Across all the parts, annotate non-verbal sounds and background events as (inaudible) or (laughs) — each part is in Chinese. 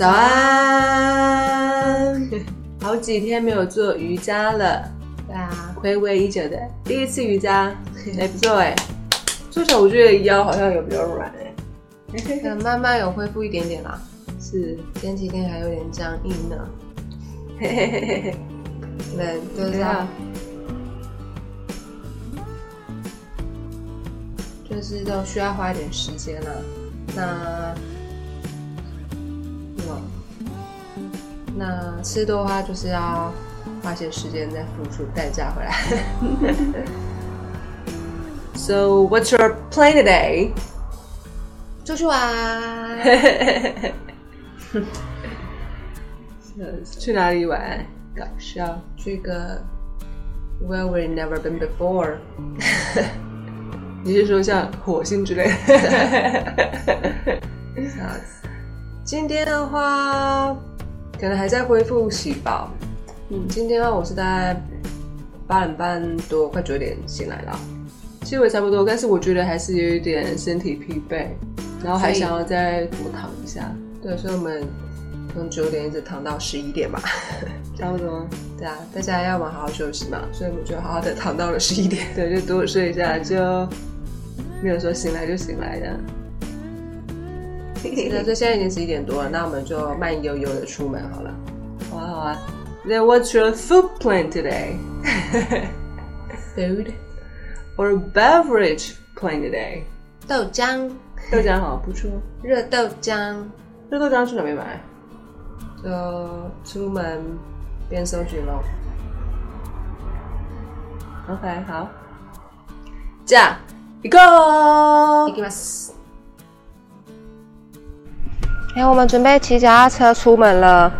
早安！好几天没有做瑜伽了，对啊，回味已久的第一次瑜伽，还 (laughs) 不错哎。做起来我觉得腰好像有比较软哎，可 (laughs) 能慢慢有恢复一点点啦。是前几天还有点僵硬呢。嘿嘿嘿嘿嘿，对，就是要，就是都需要花一点时间啦。那，那吃多的话，就是要花些时间再付出代价回来。(laughs) So what's your plan today？出去玩，(laughs) 去哪里玩？搞笑。去个 Where we never been before。(laughs) 你是说像火星之类的？笑死今天的话，可能还在恢复洗饱。嗯，今天的话，我是大概八点半多，快九点醒来了。其实我也差不多，但是我觉得还是有一点身体疲惫，然后还想要再多躺一下，对，所以我们从九点一直躺到十一点吧。(laughs) 差不多。对啊，大家要嘛好好休息嘛，所以我们就好好的躺到了十一点。对，就多睡一下，就 (laughs) 没有说醒来就醒来的。那所以现在已经十一点多了，那我们就慢悠悠的出门好了。好啊好啊。Then what's your food plan today? Food， Or beverage plan today? 豆浆，豆浆好不错。热豆浆，热豆浆去哪边买？就出门边搜寻喽。 OK，好。じゃあ行こう。行きます。 哎，我们准备骑脚踏车出门了。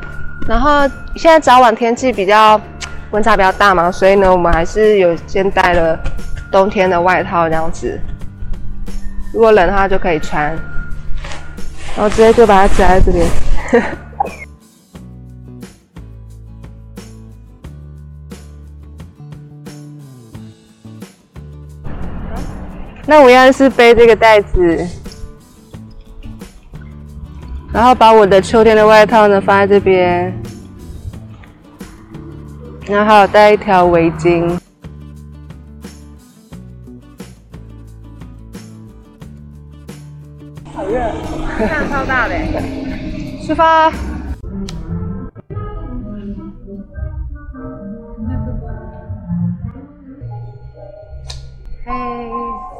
然后现在早晚天气比较温差比较大嘛，所以呢，我们还是有先带了冬天的外套这样子。如果冷的话就可以穿，然后直接就把它夹在这边。(laughs) 那我要是背这个袋子，然后把我的秋天的外套呢放在这边，然后还有带一条围巾。好热，太阳超大的。出发。嗨，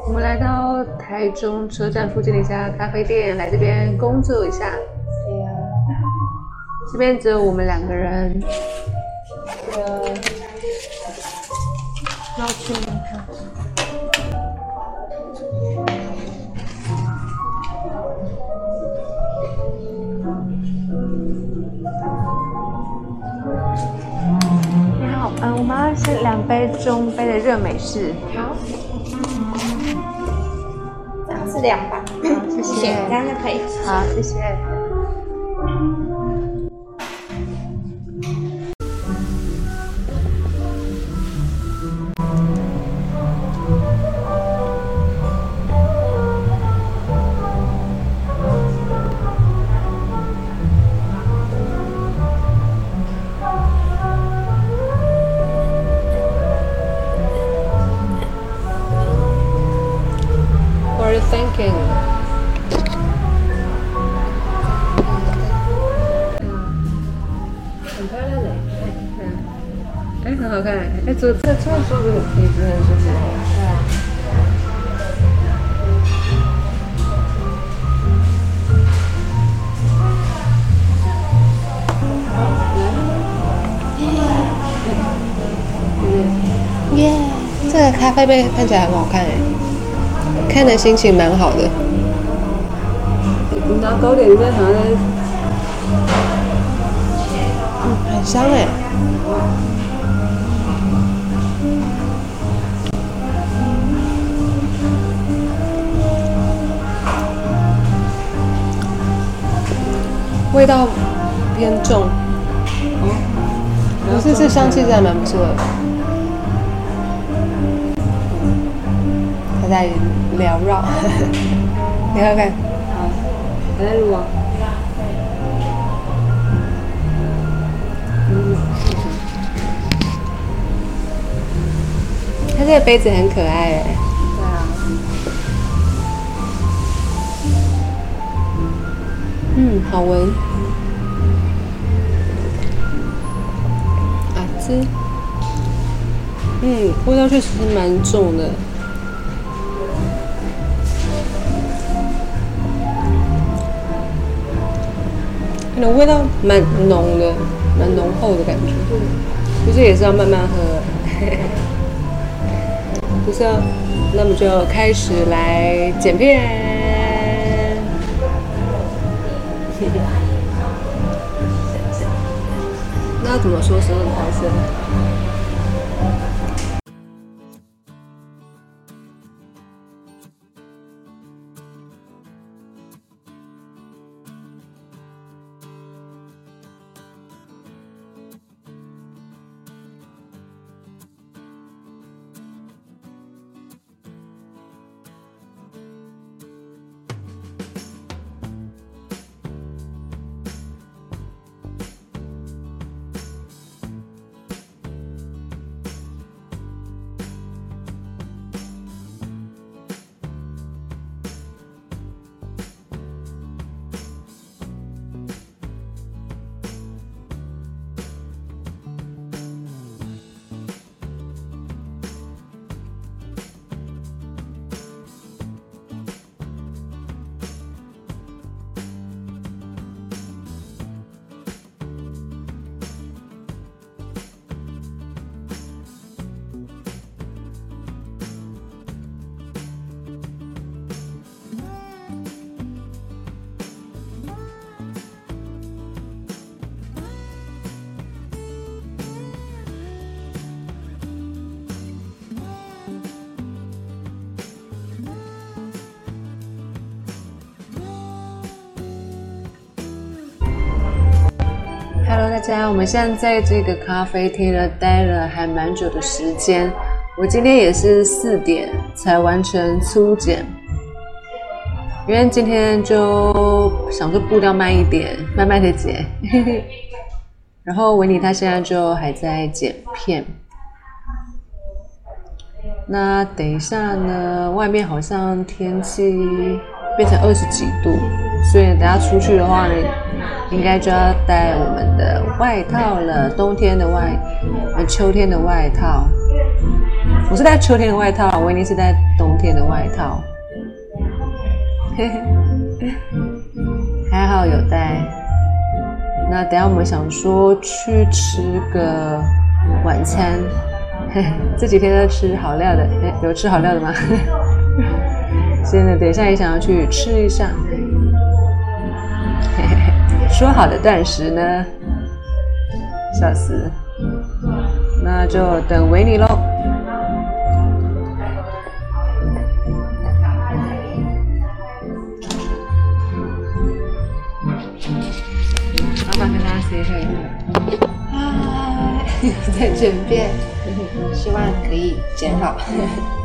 我们来到台中车站附近的一家咖啡店，来这边工作一下。对呀、这边只有我们两个人。呃，要去吗？你好，嗯，我们要是两杯中杯的热美式。好，这样是两百，谢谢这样就可以。好，谢谢。好看，哎，坐这这坐这个椅子很舒服哦。对啊。耶，这个咖啡杯看起来很好看哎，看的心情蛮好的。你拿糕点里面好像在嗯，很香哎。味道偏重，不是这香气是还蛮不错的，它在缭绕，(laughs) 你看看，好，还在录啊，它这个杯子很可爱哎。嗯，好闻。啊，这，嗯，味道确实是蛮重的。那味道蛮浓的，蛮浓厚的感觉。就是也是要慢慢喝，(laughs) 不是要，那么就开始来剪片。那怎么说是很开心？家，我们现在在这个咖啡厅呢待了还蛮久的时间。我今天也是四点才完成粗剪，因为今天就想说步调慢一点，慢慢的剪。(laughs) 然后维尼他现在就还在剪片。那等一下呢，外面好像天气变成二十几度，所以等下出去的话呢。应该就要带我们的外套了，冬天的外，呃，秋天的外套。我是带秋天的外套，维尼是带冬天的外套。嘿嘿，还好有带。那等下我们想说去吃个晚餐，嘿，(laughs) 这几天都吃好料的，有吃好料的吗？(laughs) 真的等一下也想要去吃一下。说好的断食呢？笑死！那就等维尼喽。老板跟大家 say hi。嗨，(laughs) 在准备，希望可以剪好。(laughs)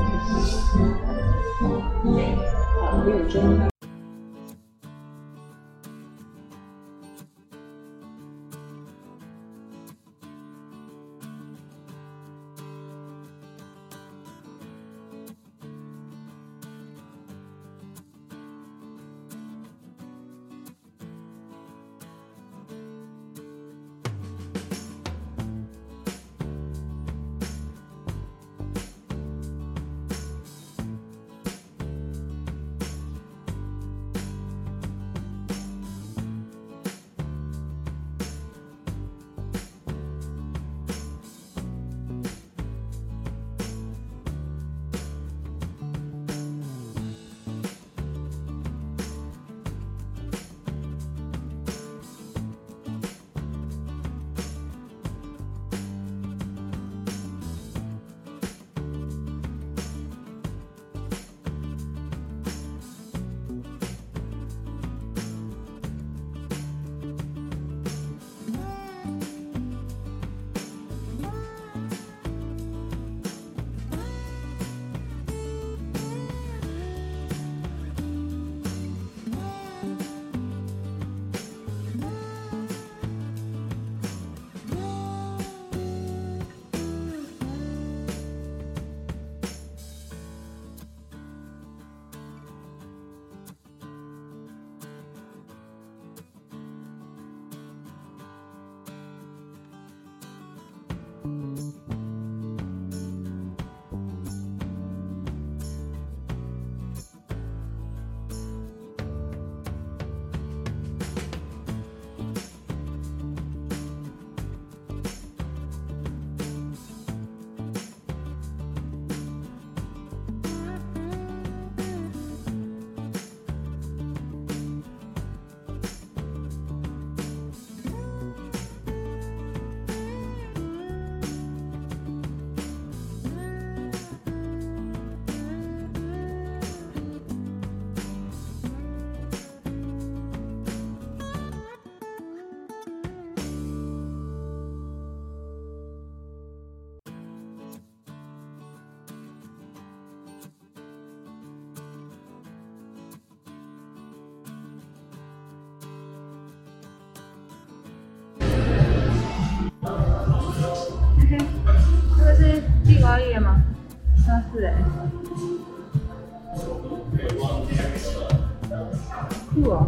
酷哦，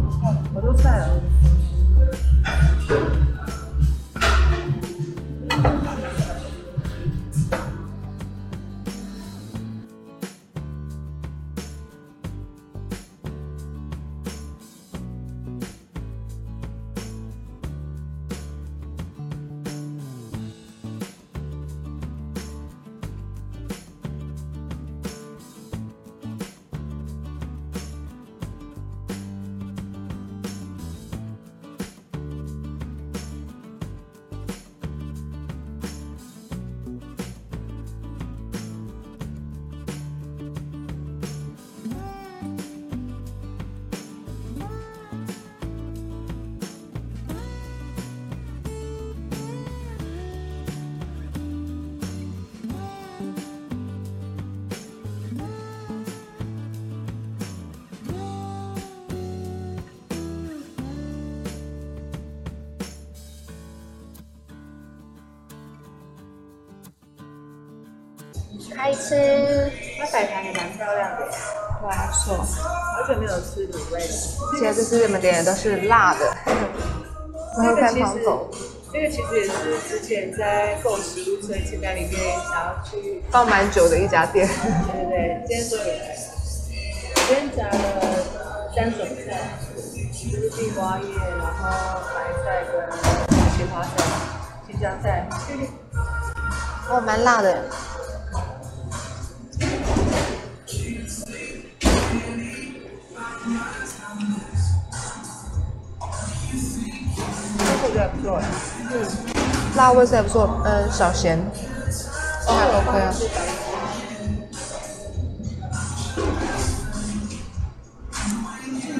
我都在了。开吃，它摆盘也蛮漂亮的，对，还不错。好久没有吃卤味了。现在这次你们点的都是辣的，然后看汤头，这个其实也是之前在购食物车清单里面想要去，放蛮久的一家店。对对对，今天都有来。今天夹了三种菜，就是地瓜叶，然后白菜跟青花菜、青江菜。哦，蛮辣的。觉得不错哎。辣味是还不错，嗯，小咸，都还 OK 啊。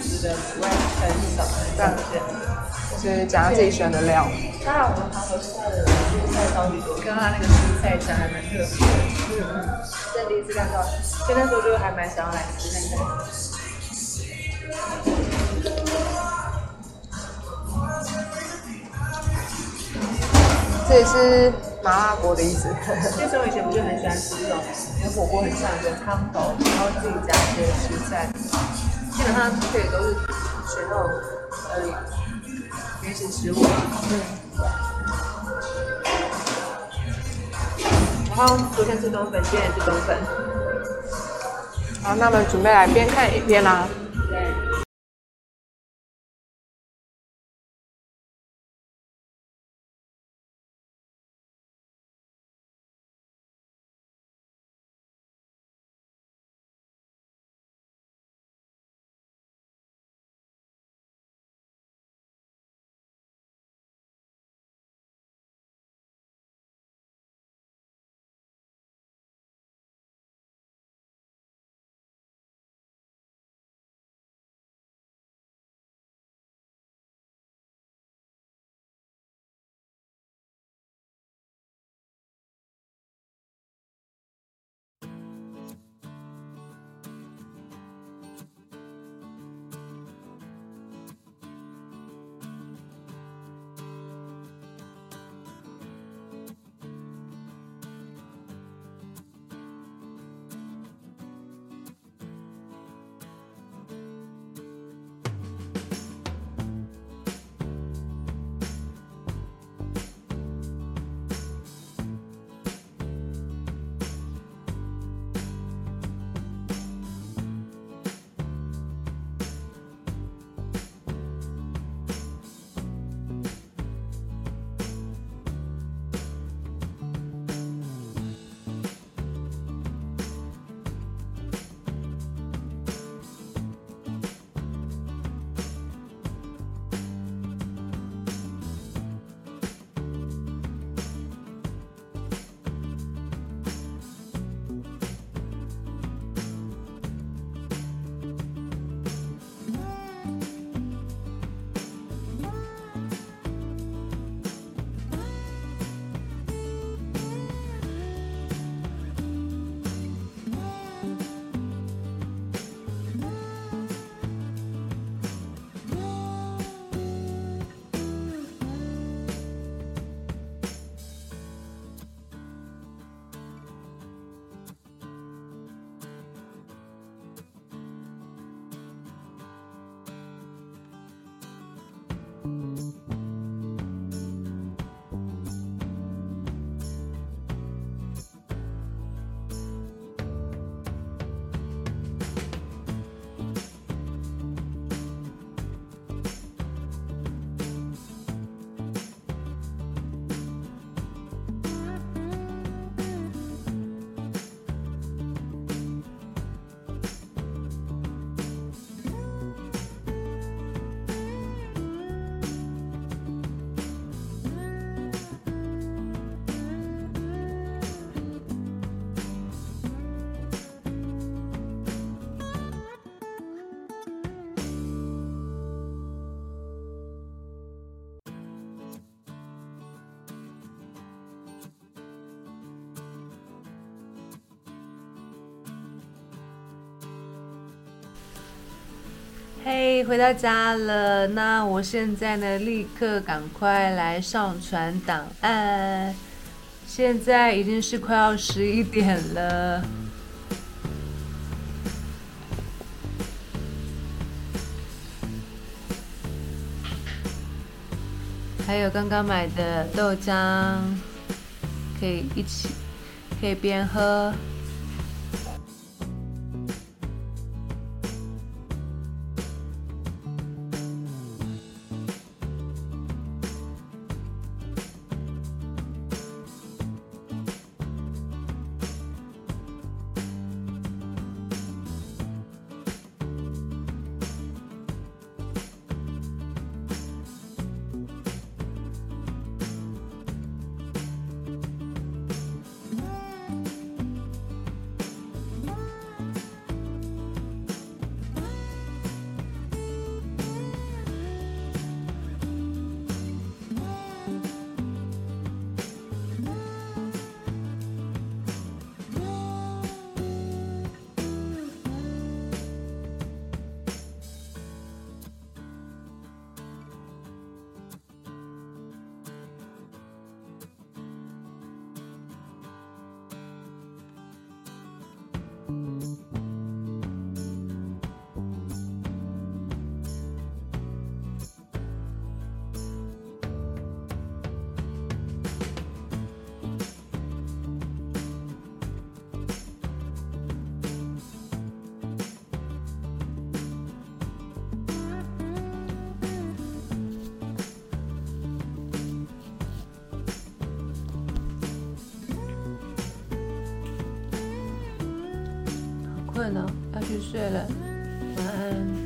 吃的以外很少很少见。就是加自己选的料。当然，我们糖河下的蔬菜超级多，刚刚那个蔬菜酱还蛮特别的，嗯，这第一次看到，所以那时候就还蛮想要来吃看看。这也是麻辣锅的意思。(laughs) 那时候以前不就很喜欢吃这种跟火锅很像的汤头，然后自己加一些蔬菜，基本上这里都是选那种呃原始食物。嗯。然后昨天吃冬粉，今天也吃冬粉。好，那我们准备来边看影片啦。嘿，回到家了。那我现在呢，立刻赶快来上传档案。现在已经是快要十一点了。还有刚刚买的豆浆，可以一起，可以边喝。要去睡了，晚安。